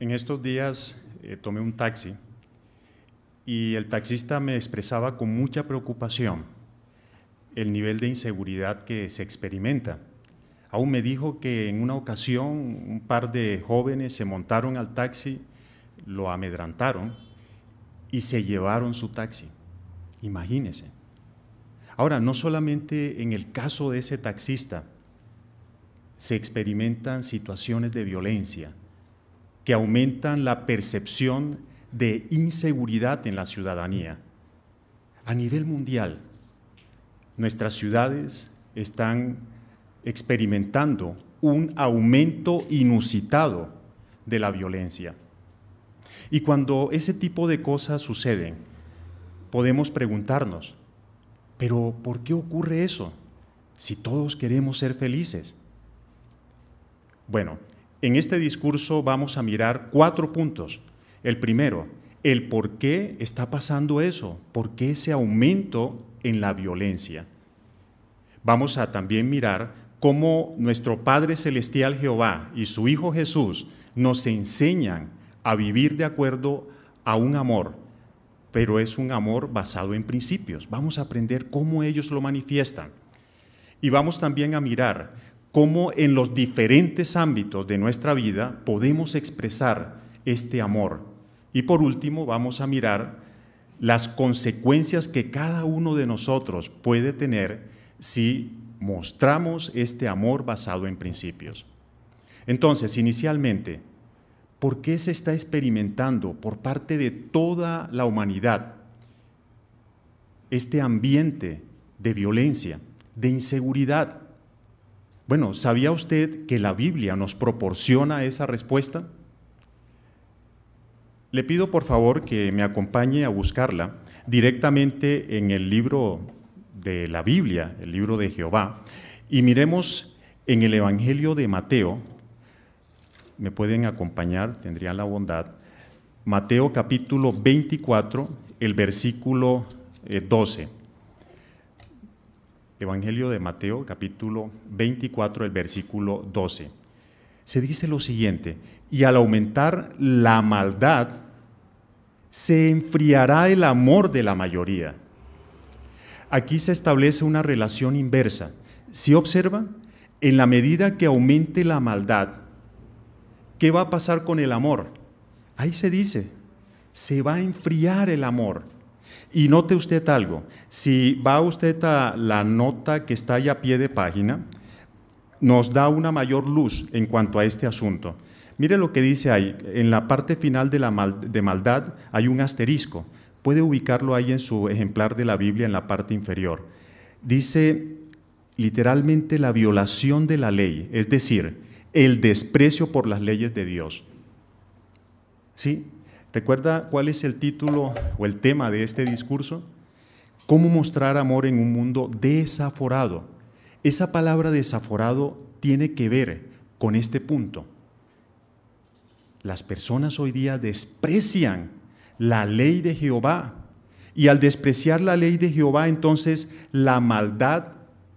En estos días eh, tomé un taxi y el taxista me expresaba con mucha preocupación el nivel de inseguridad que se experimenta. Aún me dijo que en una ocasión un par de jóvenes se montaron al taxi, lo amedrantaron y se llevaron su taxi. Imagínese. Ahora, no solamente en el caso de ese taxista se experimentan situaciones de violencia que aumentan la percepción de inseguridad en la ciudadanía. A nivel mundial, nuestras ciudades están experimentando un aumento inusitado de la violencia. Y cuando ese tipo de cosas suceden, podemos preguntarnos, pero ¿por qué ocurre eso si todos queremos ser felices? Bueno, en este discurso vamos a mirar cuatro puntos. El primero, el por qué está pasando eso, por qué ese aumento en la violencia. Vamos a también mirar cómo nuestro Padre Celestial Jehová y su Hijo Jesús nos enseñan a vivir de acuerdo a un amor, pero es un amor basado en principios. Vamos a aprender cómo ellos lo manifiestan. Y vamos también a mirar cómo en los diferentes ámbitos de nuestra vida podemos expresar este amor. Y por último, vamos a mirar las consecuencias que cada uno de nosotros puede tener si mostramos este amor basado en principios. Entonces, inicialmente, ¿por qué se está experimentando por parte de toda la humanidad este ambiente de violencia, de inseguridad? Bueno, ¿sabía usted que la Biblia nos proporciona esa respuesta? Le pido por favor que me acompañe a buscarla directamente en el libro de la Biblia, el libro de Jehová, y miremos en el Evangelio de Mateo, me pueden acompañar, tendrían la bondad, Mateo capítulo 24, el versículo 12. Evangelio de Mateo capítulo 24, el versículo 12. Se dice lo siguiente, y al aumentar la maldad, se enfriará el amor de la mayoría. Aquí se establece una relación inversa. Si observa, en la medida que aumente la maldad, ¿qué va a pasar con el amor? Ahí se dice, se va a enfriar el amor. Y note usted algo, si va usted a la nota que está ahí a pie de página, nos da una mayor luz en cuanto a este asunto. Mire lo que dice ahí, en la parte final de, la de maldad hay un asterisco puede ubicarlo ahí en su ejemplar de la Biblia en la parte inferior. Dice literalmente la violación de la ley, es decir, el desprecio por las leyes de Dios. ¿Sí? ¿Recuerda cuál es el título o el tema de este discurso? ¿Cómo mostrar amor en un mundo desaforado? Esa palabra desaforado tiene que ver con este punto. Las personas hoy día desprecian la ley de Jehová. Y al despreciar la ley de Jehová, entonces la maldad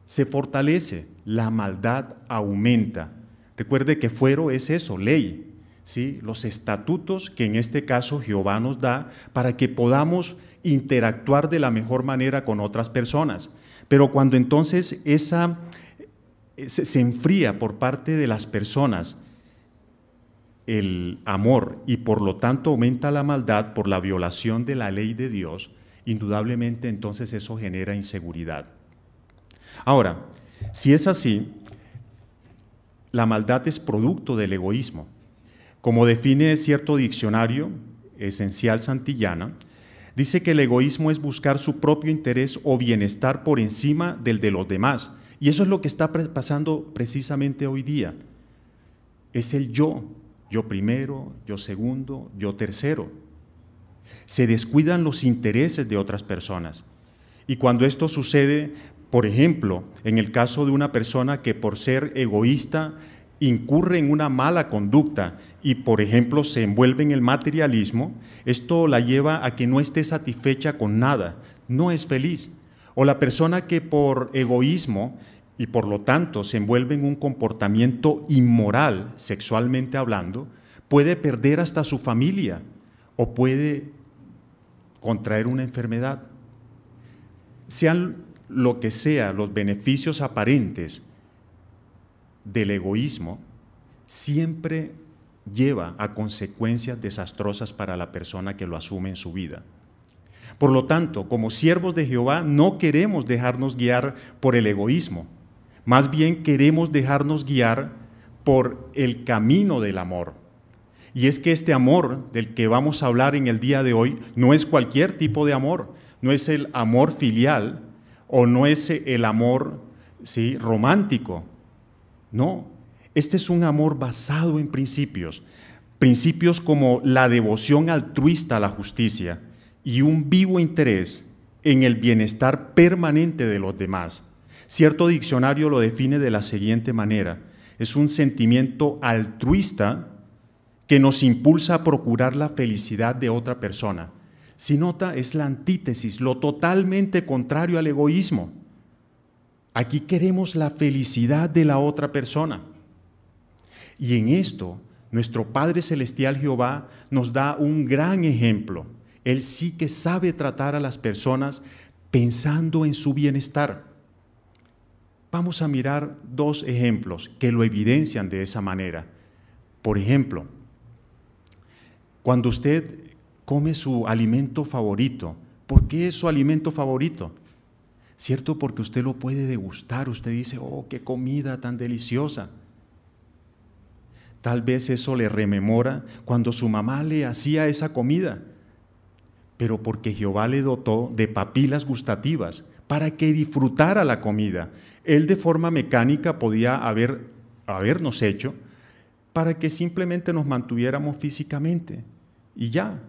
se fortalece, la maldad aumenta. Recuerde que fuero es eso, ley, ¿sí? los estatutos que en este caso Jehová nos da para que podamos interactuar de la mejor manera con otras personas. Pero cuando entonces esa se enfría por parte de las personas, el amor y por lo tanto aumenta la maldad por la violación de la ley de Dios, indudablemente entonces eso genera inseguridad. Ahora, si es así, la maldad es producto del egoísmo. Como define cierto diccionario esencial santillana, dice que el egoísmo es buscar su propio interés o bienestar por encima del de los demás. Y eso es lo que está pasando precisamente hoy día. Es el yo, yo primero, yo segundo, yo tercero. Se descuidan los intereses de otras personas. Y cuando esto sucede, por ejemplo, en el caso de una persona que por ser egoísta incurre en una mala conducta y, por ejemplo, se envuelve en el materialismo, esto la lleva a que no esté satisfecha con nada, no es feliz. O la persona que por egoísmo y por lo tanto se envuelve en un comportamiento inmoral sexualmente hablando, puede perder hasta su familia o puede contraer una enfermedad. Sean lo que sea los beneficios aparentes del egoísmo, siempre lleva a consecuencias desastrosas para la persona que lo asume en su vida. Por lo tanto, como siervos de Jehová, no queremos dejarnos guiar por el egoísmo, más bien queremos dejarnos guiar por el camino del amor. Y es que este amor del que vamos a hablar en el día de hoy no es cualquier tipo de amor, no es el amor filial o no es el amor ¿sí? romántico. No, este es un amor basado en principios, principios como la devoción altruista a la justicia y un vivo interés en el bienestar permanente de los demás. Cierto diccionario lo define de la siguiente manera. Es un sentimiento altruista que nos impulsa a procurar la felicidad de otra persona. Si nota, es la antítesis, lo totalmente contrario al egoísmo. Aquí queremos la felicidad de la otra persona. Y en esto, nuestro Padre Celestial Jehová nos da un gran ejemplo. Él sí que sabe tratar a las personas pensando en su bienestar. Vamos a mirar dos ejemplos que lo evidencian de esa manera. Por ejemplo, cuando usted come su alimento favorito, ¿por qué es su alimento favorito? ¿Cierto? Porque usted lo puede degustar, usted dice, oh, qué comida tan deliciosa. Tal vez eso le rememora cuando su mamá le hacía esa comida, pero porque Jehová le dotó de papilas gustativas para que disfrutara la comida. Él de forma mecánica podía haber, habernos hecho para que simplemente nos mantuviéramos físicamente y ya.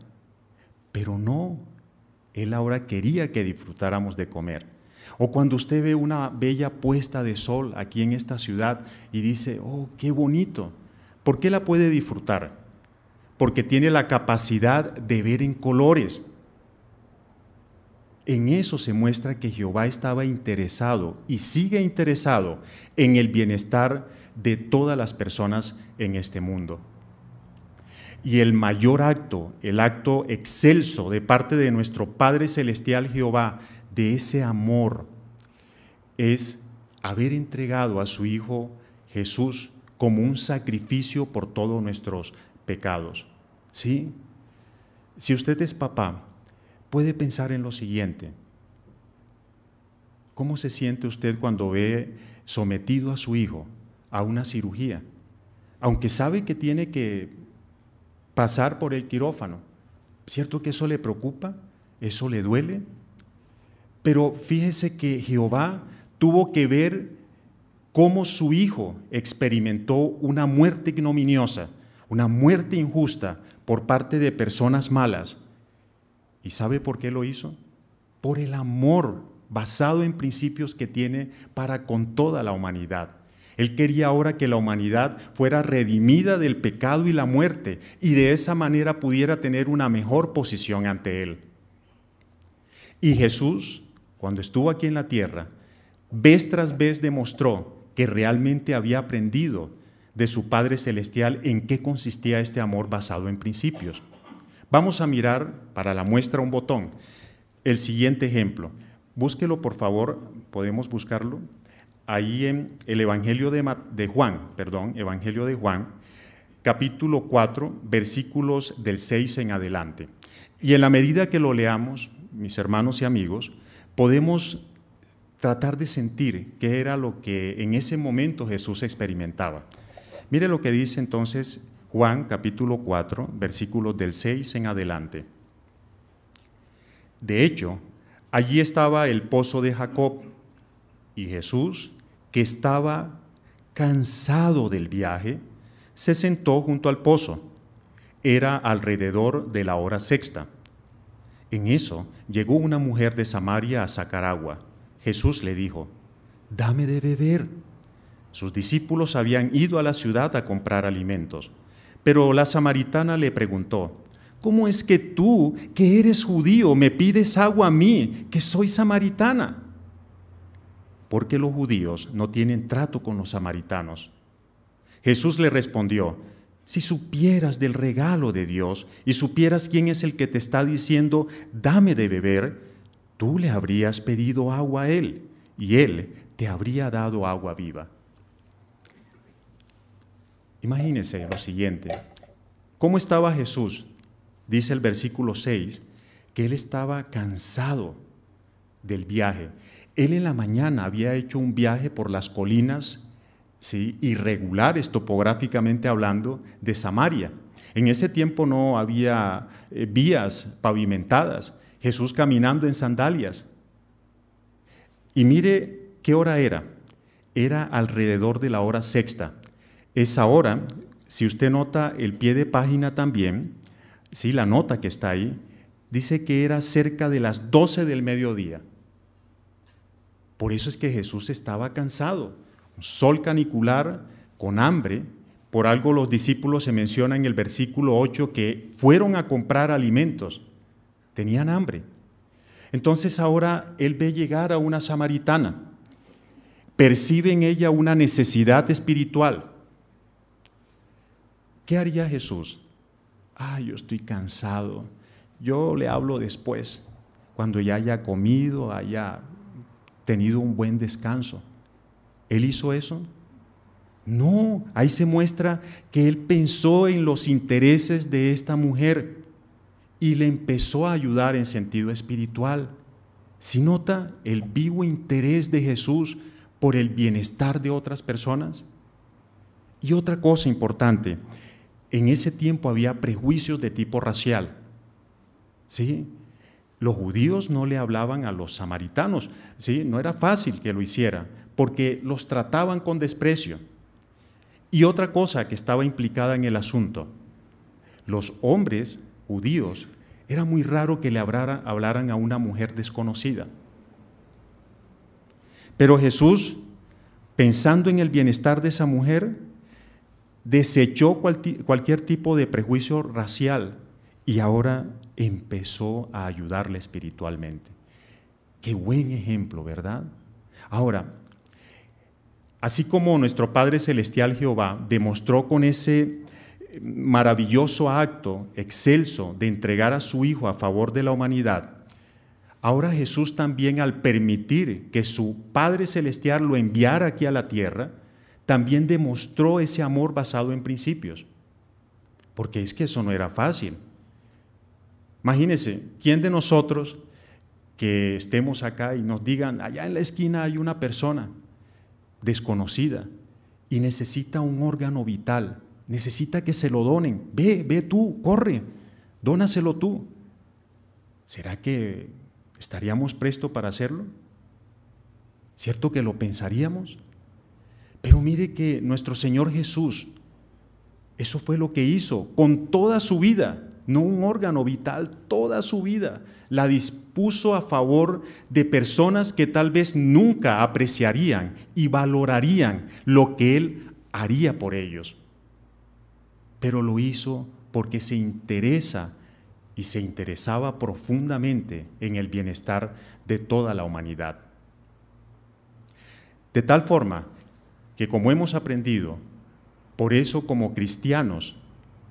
Pero no, Él ahora quería que disfrutáramos de comer. O cuando usted ve una bella puesta de sol aquí en esta ciudad y dice, oh, qué bonito, ¿Por qué la puede disfrutar? Porque tiene la capacidad de ver en colores. En eso se muestra que Jehová estaba interesado y sigue interesado en el bienestar de todas las personas en este mundo. Y el mayor acto, el acto excelso de parte de nuestro Padre Celestial Jehová, de ese amor, es haber entregado a su Hijo Jesús como un sacrificio por todos nuestros pecados. ¿Sí? Si usted es papá, puede pensar en lo siguiente. ¿Cómo se siente usted cuando ve sometido a su hijo a una cirugía? Aunque sabe que tiene que pasar por el quirófano. ¿Cierto que eso le preocupa? ¿Eso le duele? Pero fíjese que Jehová tuvo que ver cómo su hijo experimentó una muerte ignominiosa, una muerte injusta por parte de personas malas. ¿Y sabe por qué lo hizo? Por el amor basado en principios que tiene para con toda la humanidad. Él quería ahora que la humanidad fuera redimida del pecado y la muerte y de esa manera pudiera tener una mejor posición ante Él. Y Jesús, cuando estuvo aquí en la tierra, vez tras vez demostró que realmente había aprendido de su Padre Celestial en qué consistía este amor basado en principios. Vamos a mirar para la muestra un botón. El siguiente ejemplo. Búsquelo, por favor, podemos buscarlo. Ahí en el Evangelio de, Juan, perdón, Evangelio de Juan, capítulo 4, versículos del 6 en adelante. Y en la medida que lo leamos, mis hermanos y amigos, podemos tratar de sentir qué era lo que en ese momento Jesús experimentaba. Mire lo que dice entonces Juan capítulo 4, versículos del 6 en adelante. De hecho, allí estaba el pozo de Jacob y Jesús, que estaba cansado del viaje, se sentó junto al pozo. Era alrededor de la hora sexta. En eso llegó una mujer de Samaria a sacar agua. Jesús le dijo, dame de beber. Sus discípulos habían ido a la ciudad a comprar alimentos, pero la samaritana le preguntó, ¿cómo es que tú, que eres judío, me pides agua a mí, que soy samaritana? porque los judíos no tienen trato con los samaritanos. Jesús le respondió, si supieras del regalo de Dios y supieras quién es el que te está diciendo, dame de beber, tú le habrías pedido agua a él y él te habría dado agua viva. Imagínense lo siguiente, ¿cómo estaba Jesús? Dice el versículo 6, que él estaba cansado del viaje. Él en la mañana había hecho un viaje por las colinas irregulares topográficamente hablando de Samaria. En ese tiempo no había eh, vías pavimentadas, Jesús caminando en sandalias. Y mire qué hora era. Era alrededor de la hora sexta. Esa hora, si usted nota el pie de página también, ¿sí? la nota que está ahí, dice que era cerca de las 12 del mediodía. Por eso es que Jesús estaba cansado sol canicular, con hambre. Por algo los discípulos se menciona en el versículo 8 que fueron a comprar alimentos. Tenían hambre. Entonces ahora él ve llegar a una samaritana. Percibe en ella una necesidad espiritual. ¿Qué haría Jesús? Ah, yo estoy cansado. Yo le hablo después, cuando ya haya comido, haya tenido un buen descanso. ¿Él hizo eso? No, ahí se muestra que él pensó en los intereses de esta mujer y le empezó a ayudar en sentido espiritual. Si nota el vivo interés de Jesús por el bienestar de otras personas. Y otra cosa importante, en ese tiempo había prejuicios de tipo racial. ¿Sí? Los judíos no le hablaban a los samaritanos, ¿sí? No era fácil que lo hiciera porque los trataban con desprecio. Y otra cosa que estaba implicada en el asunto, los hombres judíos, era muy raro que le hablaran a una mujer desconocida. Pero Jesús, pensando en el bienestar de esa mujer, desechó cualquier tipo de prejuicio racial y ahora empezó a ayudarle espiritualmente. Qué buen ejemplo, ¿verdad? Ahora, Así como nuestro Padre Celestial Jehová demostró con ese maravilloso acto excelso de entregar a su Hijo a favor de la humanidad, ahora Jesús también al permitir que su Padre Celestial lo enviara aquí a la tierra, también demostró ese amor basado en principios. Porque es que eso no era fácil. Imagínense, ¿quién de nosotros que estemos acá y nos digan, allá en la esquina hay una persona desconocida y necesita un órgano vital, necesita que se lo donen. Ve, ve tú, corre, dónaselo tú. ¿Será que estaríamos prestos para hacerlo? ¿Cierto que lo pensaríamos? Pero mire que nuestro Señor Jesús, eso fue lo que hizo con toda su vida no un órgano vital, toda su vida la dispuso a favor de personas que tal vez nunca apreciarían y valorarían lo que Él haría por ellos. Pero lo hizo porque se interesa y se interesaba profundamente en el bienestar de toda la humanidad. De tal forma que como hemos aprendido, por eso como cristianos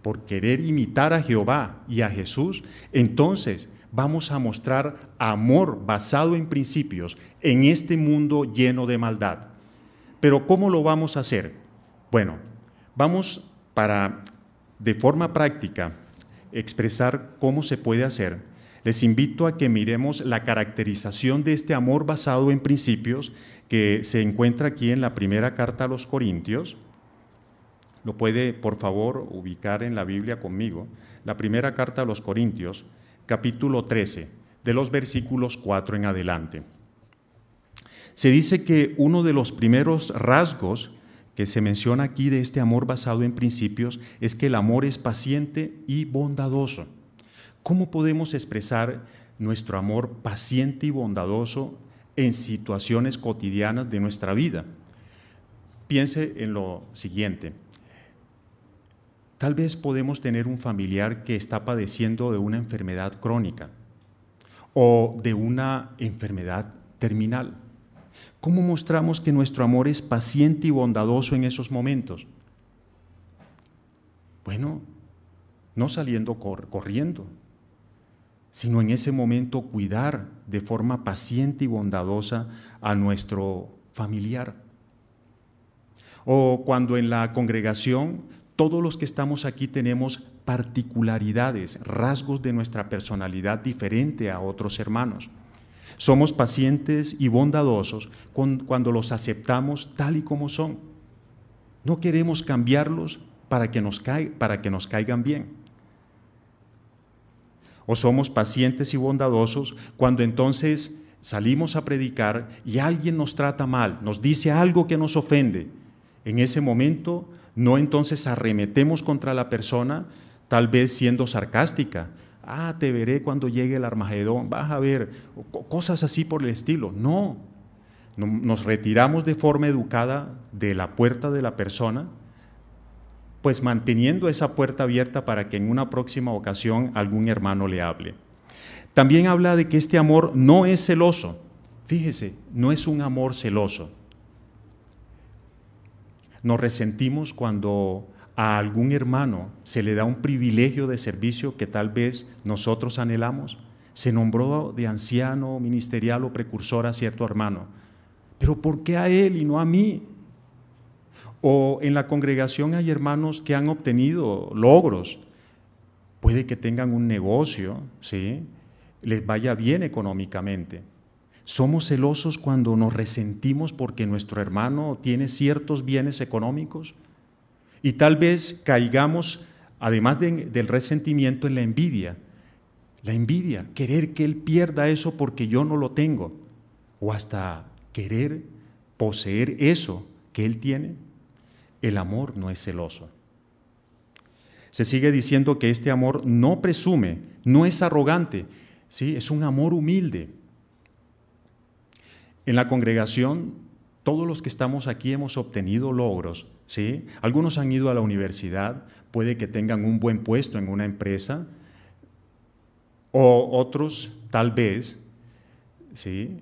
por querer imitar a Jehová y a Jesús, entonces vamos a mostrar amor basado en principios en este mundo lleno de maldad. Pero ¿cómo lo vamos a hacer? Bueno, vamos para, de forma práctica, expresar cómo se puede hacer. Les invito a que miremos la caracterización de este amor basado en principios que se encuentra aquí en la primera carta a los Corintios, lo puede, por favor, ubicar en la Biblia conmigo. La primera carta a los Corintios, capítulo 13, de los versículos 4 en adelante. Se dice que uno de los primeros rasgos que se menciona aquí de este amor basado en principios es que el amor es paciente y bondadoso. ¿Cómo podemos expresar nuestro amor paciente y bondadoso en situaciones cotidianas de nuestra vida? Piense en lo siguiente. Tal vez podemos tener un familiar que está padeciendo de una enfermedad crónica o de una enfermedad terminal. ¿Cómo mostramos que nuestro amor es paciente y bondadoso en esos momentos? Bueno, no saliendo corriendo, sino en ese momento cuidar de forma paciente y bondadosa a nuestro familiar. O cuando en la congregación todos los que estamos aquí tenemos particularidades, rasgos de nuestra personalidad diferente a otros hermanos. Somos pacientes y bondadosos cuando los aceptamos tal y como son. No queremos cambiarlos para que nos, para que nos caigan bien. O somos pacientes y bondadosos cuando entonces salimos a predicar y alguien nos trata mal, nos dice algo que nos ofende. En ese momento no entonces arremetemos contra la persona, tal vez siendo sarcástica, ah, te veré cuando llegue el Armagedón, vas a ver, cosas así por el estilo. No, nos retiramos de forma educada de la puerta de la persona, pues manteniendo esa puerta abierta para que en una próxima ocasión algún hermano le hable. También habla de que este amor no es celoso. Fíjese, no es un amor celoso. Nos resentimos cuando a algún hermano se le da un privilegio de servicio que tal vez nosotros anhelamos. Se nombró de anciano, ministerial o precursor a cierto hermano. Pero ¿por qué a él y no a mí? O en la congregación hay hermanos que han obtenido logros. Puede que tengan un negocio, ¿sí? les vaya bien económicamente. Somos celosos cuando nos resentimos porque nuestro hermano tiene ciertos bienes económicos. Y tal vez caigamos, además del resentimiento, en la envidia. La envidia, querer que Él pierda eso porque yo no lo tengo. O hasta querer poseer eso que Él tiene. El amor no es celoso. Se sigue diciendo que este amor no presume, no es arrogante, ¿sí? es un amor humilde. En la congregación todos los que estamos aquí hemos obtenido logros, ¿sí? Algunos han ido a la universidad, puede que tengan un buen puesto en una empresa, o otros tal vez, ¿sí?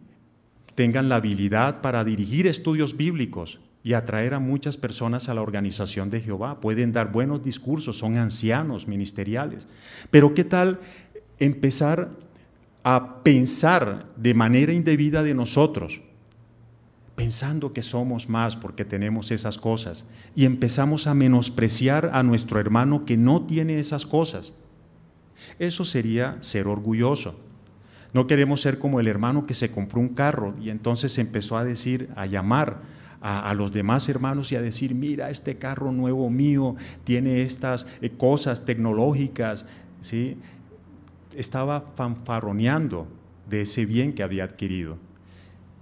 tengan la habilidad para dirigir estudios bíblicos y atraer a muchas personas a la organización de Jehová. Pueden dar buenos discursos, son ancianos ministeriales. Pero ¿qué tal empezar a pensar de manera indebida de nosotros? pensando que somos más porque tenemos esas cosas y empezamos a menospreciar a nuestro hermano que no tiene esas cosas. Eso sería ser orgulloso. No queremos ser como el hermano que se compró un carro y entonces empezó a decir, a llamar a, los demás hermanos y a decir, mira, este carro nuevo mío tiene estas eh, cosas tecnológicas. ¿sí? Estaba fanfarroneando de ese bien que había adquirido.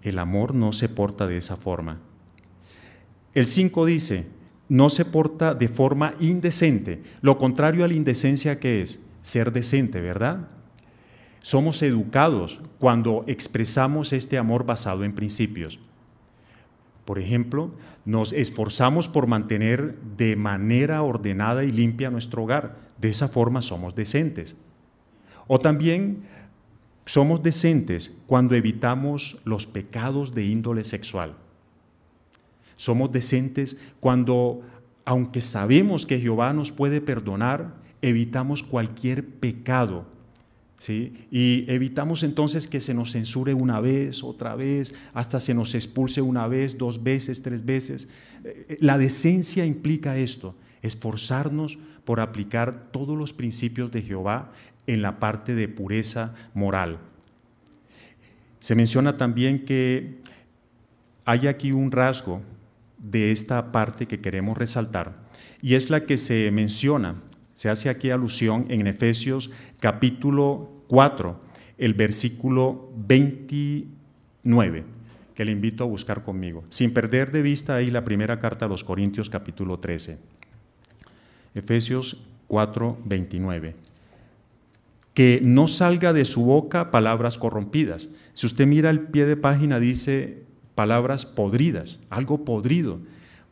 El amor no se porta de esa forma. El 5 dice, no se porta de forma indecente. Lo contrario a la indecencia que es ser decente, ¿verdad? Somos educados cuando expresamos este amor basado en principios. Por ejemplo, nos esforzamos por mantener de manera ordenada y limpia nuestro hogar. De esa forma somos decentes. O también somos decentes cuando evitamos los pecados de índole sexual. Somos decentes cuando, aunque sabemos que Jehová nos puede perdonar, evitamos cualquier pecado. ¿sí? Y evitamos entonces que se nos censure una vez, otra vez, hasta se nos expulse una vez, dos veces, tres veces. Eh, la decencia implica esto, esforzarnos por aplicar todos los principios de Jehová en la parte de pureza moral. Se menciona también que hay aquí un rasgo de esta parte que queremos resaltar, y es la que se menciona, se hace aquí alusión en Efesios capítulo 4, el versículo 29, que le invito a buscar conmigo, sin perder de vista ahí la primera carta a los Corintios capítulo 13. Efesios 4, 29 que no salga de su boca palabras corrompidas. Si usted mira el pie de página, dice palabras podridas, algo podrido.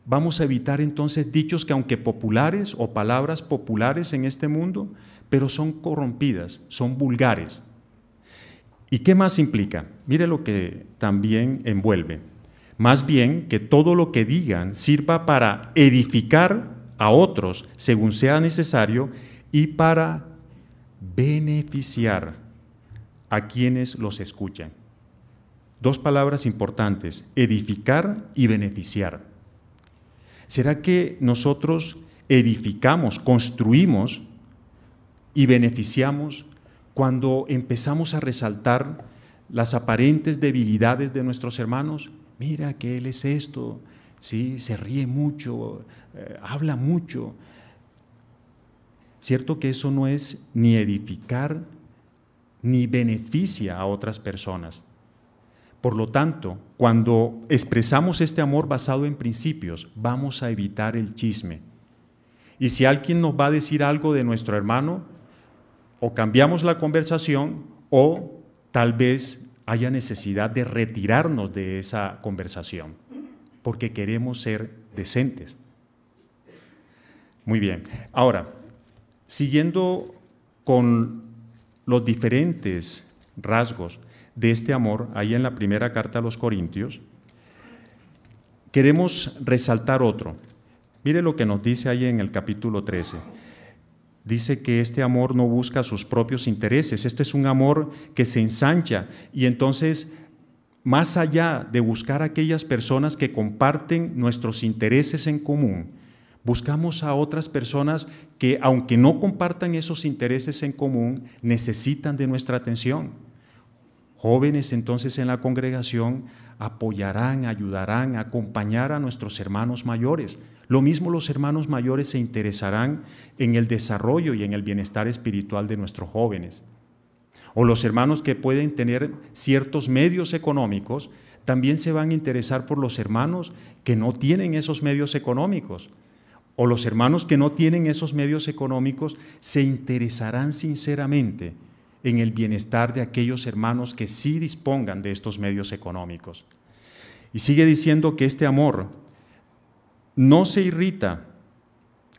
Vamos a evitar entonces dichos que aunque populares o palabras populares en este mundo, pero son corrompidas, son vulgares. ¿Y qué más implica? Mire lo que también envuelve. Más bien que todo lo que digan sirva para edificar a otros según sea necesario y para beneficiar a quienes los escuchan. Dos palabras importantes, edificar y beneficiar. ¿Será que nosotros edificamos, construimos y beneficiamos cuando empezamos a resaltar las aparentes debilidades de nuestros hermanos? Mira que él es esto, ¿sí? se ríe mucho, eh, habla mucho. Cierto que eso no es ni edificar ni beneficia a otras personas. Por lo tanto, cuando expresamos este amor basado en principios, vamos a evitar el chisme. Y si alguien nos va a decir algo de nuestro hermano, o cambiamos la conversación o tal vez haya necesidad de retirarnos de esa conversación, porque queremos ser decentes. Muy bien. Ahora, siguiendo con los diferentes rasgos de este amor, ahí en la primera carta a los Corintios, queremos resaltar otro. Mire lo que nos dice ahí en el capítulo 13. Dice que este amor no busca sus propios intereses, este es un amor que se ensancha y entonces, más allá de buscar aquellas personas que comparten nuestros intereses en común, buscamos a otras personas que, aunque no compartan esos intereses en común, necesitan de nuestra atención. Jóvenes entonces en la congregación apoyarán, ayudarán, acompañar a nuestros hermanos mayores. Lo mismo los hermanos mayores se interesarán en el desarrollo y en el bienestar espiritual de nuestros jóvenes. O los hermanos que pueden tener ciertos medios económicos también se van a interesar por los hermanos que no tienen esos medios económicos. O los hermanos que no tienen esos medios económicos se interesarán sinceramente en el bienestar de aquellos hermanos que sí dispongan de estos medios económicos. Y sigue diciendo que este amor no se irrita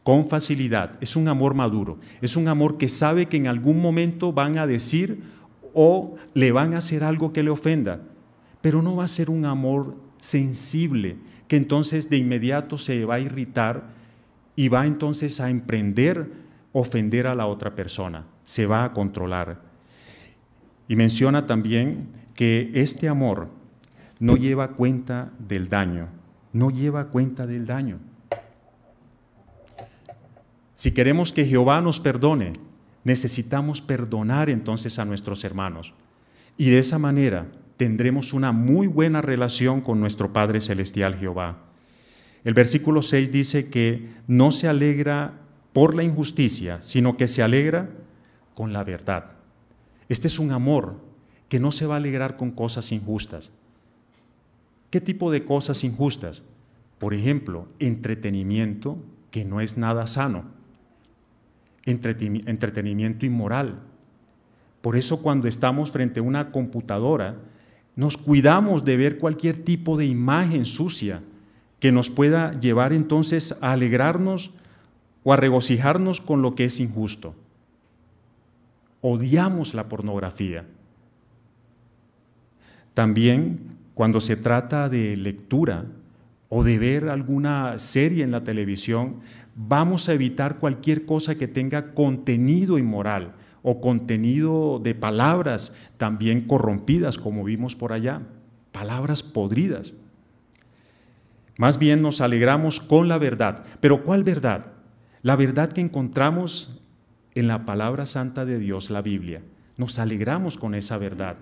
con facilidad, es un amor maduro, es un amor que sabe que en algún momento van a decir o le van a hacer algo que le ofenda, pero no va a ser un amor sensible, que entonces de inmediato se va a irritar y va entonces a emprender ofender a la otra persona, se va a controlar. Y menciona también que este amor no lleva cuenta del daño, no lleva cuenta del daño. Si queremos que Jehová nos perdone, necesitamos perdonar entonces a nuestros hermanos. Y de esa manera tendremos una muy buena relación con nuestro Padre Celestial Jehová. El versículo 6 dice que no se alegra por la injusticia, sino que se alegra con la verdad. Este es un amor que no se va a alegrar con cosas injustas. ¿Qué tipo de cosas injustas? Por ejemplo, entretenimiento que no es nada sano, entretenimiento inmoral. Por eso cuando estamos frente a una computadora, nos cuidamos de ver cualquier tipo de imagen sucia que nos pueda llevar entonces a alegrarnos o a regocijarnos con lo que es injusto odiamos la pornografía. También cuando se trata de lectura o de ver alguna serie en la televisión, vamos a evitar cualquier cosa que tenga contenido inmoral o contenido de palabras también corrompidas, como vimos por allá, palabras podridas. Más bien nos alegramos con la verdad. Pero ¿cuál verdad? La verdad que encontramos en la palabra santa de Dios, la Biblia. Nos alegramos con esa verdad.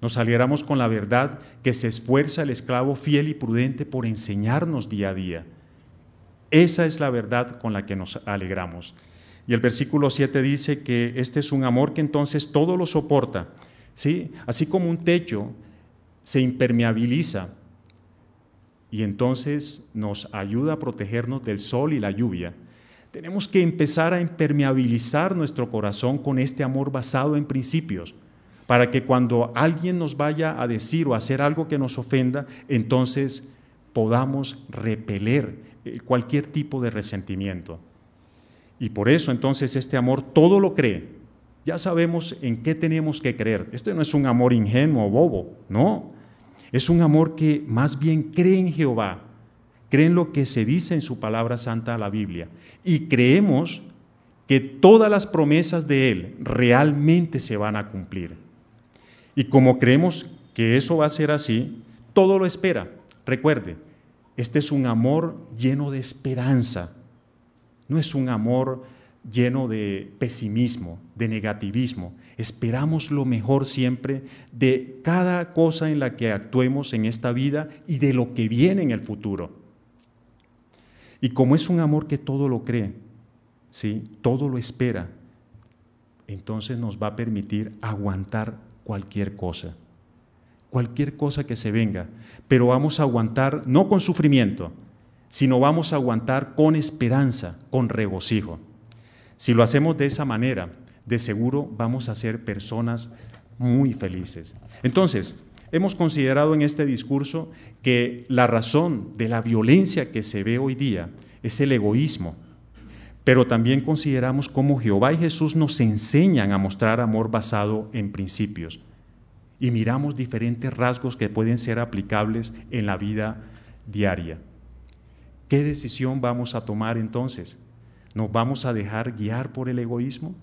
Nos alegramos con la verdad que se esfuerza el esclavo fiel y prudente por enseñarnos día a día. Esa es la verdad con la que nos alegramos. Y el versículo 7 dice que este es un amor que entonces todo lo soporta. ¿sí? Así como un techo se impermeabiliza y entonces nos ayuda a protegernos del sol y la lluvia. Tenemos que empezar a impermeabilizar nuestro corazón con este amor basado en principios, para que cuando alguien nos vaya a decir o hacer algo que nos ofenda, entonces podamos repeler eh, cualquier tipo de resentimiento. Y por eso entonces este amor todo lo cree, Ya sabemos en qué tenemos que creer. Este no es un amor ingenuo bobo, no. Es un amor que más bien cree en Jehová, cree en lo que se dice en su palabra santa, la Biblia, y creemos que todas las promesas de Él realmente se van a cumplir. Y como creemos que eso va a ser así, todo lo espera. Recuerde, este es un amor lleno de esperanza, no es un amor lleno de pesimismo, de negativismo. Esperamos lo mejor siempre de cada cosa en la que actuemos en esta vida y de lo que viene en el futuro. Y como es un amor que todo lo cree, ¿sí? todo lo espera, entonces nos va a permitir aguantar cualquier cosa, cualquier cosa que se venga, pero vamos a aguantar no con sufrimiento, sino vamos a aguantar con esperanza, con regocijo. Si lo hacemos de esa manera, de seguro vamos a ser personas muy felices. Entonces, hemos considerado en este discurso que la razón de la violencia que se ve hoy día es el egoísmo, pero también consideramos cómo Jehová y Jesús nos enseñan a mostrar amor basado en principios y miramos diferentes rasgos que pueden ser aplicables en la vida diaria. ¿Qué decisión vamos a tomar entonces? ¿Nos vamos a dejar guiar por el egoísmo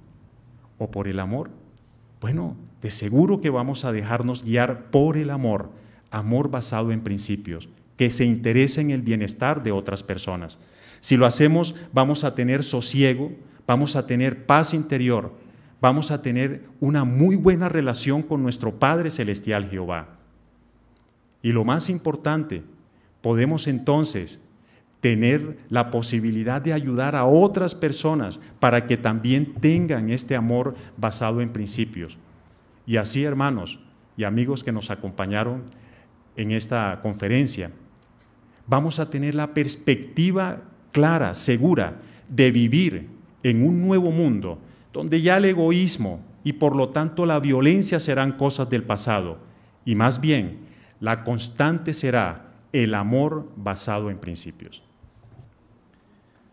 o por el amor? Bueno, de seguro que vamos a dejarnos guiar por el amor, amor basado en principios, que se interesa en el bienestar de otras personas. Si lo hacemos, vamos a tener sosiego, vamos a tener paz interior, vamos a tener una muy buena relación con nuestro Padre Celestial Jehová. Y lo más importante, podemos entonces tener la posibilidad de ayudar a otras personas para que también tengan este amor basado en principios. Y así, hermanos y amigos que nos acompañaron en esta conferencia, vamos a tener la perspectiva clara, segura, de vivir en un nuevo mundo donde ya el egoísmo y por lo tanto la violencia serán cosas del pasado y más bien la constante será el amor basado en principios.